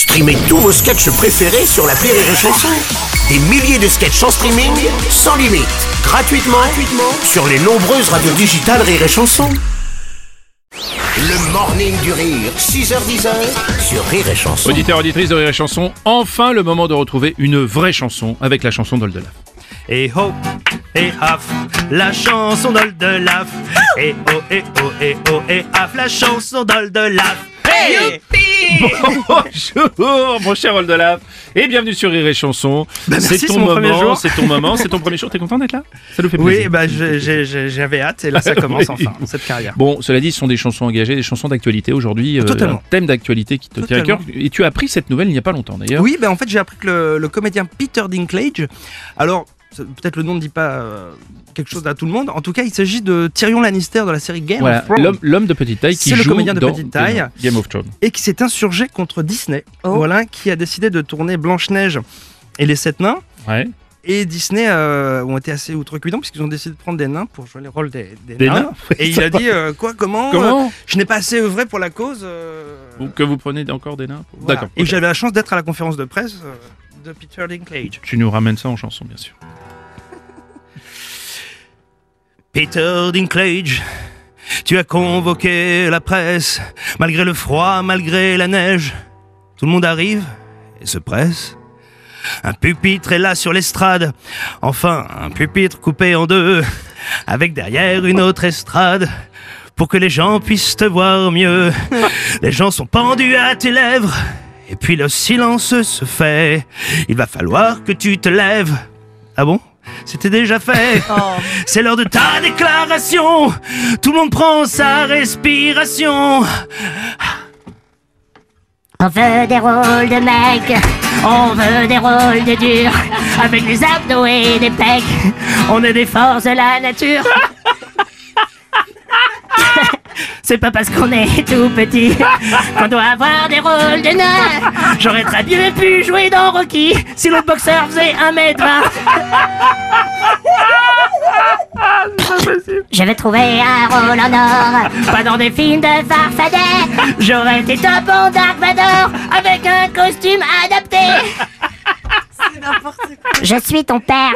Streamez tous vos sketchs préférés sur la Rire et Chanson. Des milliers de sketchs en streaming, sans limite, gratuitement, gratuitement sur les nombreuses radios digitales Rire et Chanson. Le morning du rire, 6h10 sur Rire et Chanson. Auditeurs, auditrices de Rire et Chanson, enfin le moment de retrouver une vraie chanson avec la chanson d'Oldelaf. Et ho, et haf, la chanson d'Oldelaf. Et oh, et oh, et oh, et haf, la chanson d'Oldelaf. Hey Bonjour, mon cher Oldelaf, et bienvenue sur Rire et Chanson. Bah, merci, c'est ton premier moment, jour. c'est ton moment, c'est ton premier jour. T'es content d'être là? Ça nous fait plaisir. Oui, bah j'ai- j'ai- j'avais hâte et là ça commence Oui. enfin, cette carrière. Bon, cela dit, ce sont des chansons engagées, des chansons d'actualité aujourd'hui, euh, Totalement. un thème d'actualité qui te tient à cœur. Et tu as appris cette nouvelle il n'y a pas longtemps d'ailleurs. Oui, bah en fait j'ai appris que le, le comédien Peter Dinklage, alors peut-être le nom ne dit pas euh, quelque chose à tout le monde, en tout cas il s'agit de Tyrion Lannister de la série Game Voilà, of Thrones. l'homme, de petite taille qui C'est le joue comédien de dans petite taille. Game of Thrones. et qui s'est insurgé contre Disney, voilà, qui a décidé de tourner Blanche-Neige et les Sept Nains. Ouais. Et Disney euh, ont été assez outrecuidants puisqu'ils ont décidé de prendre des nains pour jouer les rôles des, des Des nains. nains Et il a dit euh, quoi, comment, Comment euh, Je n'ai pas assez œuvré pour la cause. euh, Ou que vous prenez encore des nains voilà. D'accord. Et ok. j'avais la chance d'être à la conférence de presse euh, de Peter Dinklage. Tu nous ramènes ça en chanson, bien sûr. Peter Dinklage, tu as convoqué la presse, malgré le froid, malgré la neige. Tout le monde arrive et se presse. Un pupitre est là sur l'estrade, enfin un pupitre coupé en deux, avec derrière une autre estrade, pour que les gens puissent te voir mieux. Les gens sont pendus à tes lèvres, et puis le silence se fait. Il va falloir que tu te lèves. Ah bon? C'était déjà fait. C'est l'heure de ta déclaration. Tout le monde prend sa respiration. On veut des rôles de mecs, on veut des rôles de durs, avec des abdos et des pecs. On est des forces de la nature. C'est pas parce qu'on est tout petit qu'on doit avoir des rôles de nains. J'aurais très bien pu jouer dans Rocky si l'autre boxeur faisait 1m20. Je vais trouver un rôle en or, pas dans des films de farfadet. J'aurais été top en Dark Vador avec un costume adapté. Je suis ton père.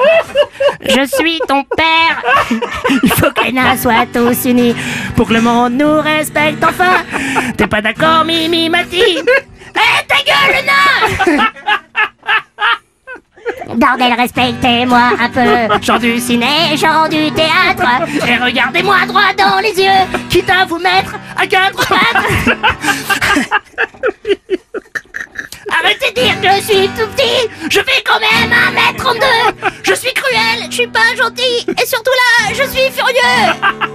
Je suis ton père. Il faut que les nains soient tous unis pour que le monde nous respecte enfin. T'es pas d'accord, Mimi Mati? Eh, ta gueule, le nain Bordel, respectez-moi un peu. Gens du ciné, gens du théâtre. Et regardez-moi droit dans les yeux, quitte à vous mettre à quatre pattes. Arrêtez de dire que je suis tout petit. Je fais quand même 1m32. Je suis cruel, je suis pas gentil. Et surtout là, je suis furieux.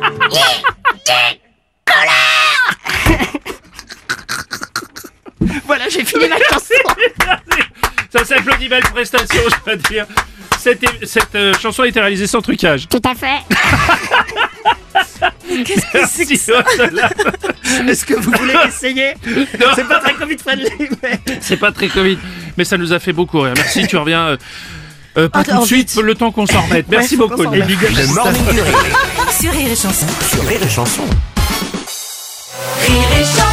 Voilà, j'ai fini ma chanson. Ça s'applaudit, belle prestation, je veux dire. Cette, cette euh, chanson a été réalisée sans trucage. Tout à fait. Merci, Oldelaf. Est-ce que vous voulez essayer C'est pas très Covid friendly, mais. C'est pas très Covid, mais ça nous a fait beaucoup rire. Merci, tu reviens. euh, euh, pas Ah, tout de suite, vite. le temps qu'on s'en remette. Merci beaucoup. s'en remette. Le morning du rire Sur Rire et Chanson. sur Rire et Chanson. Rire et Chanson.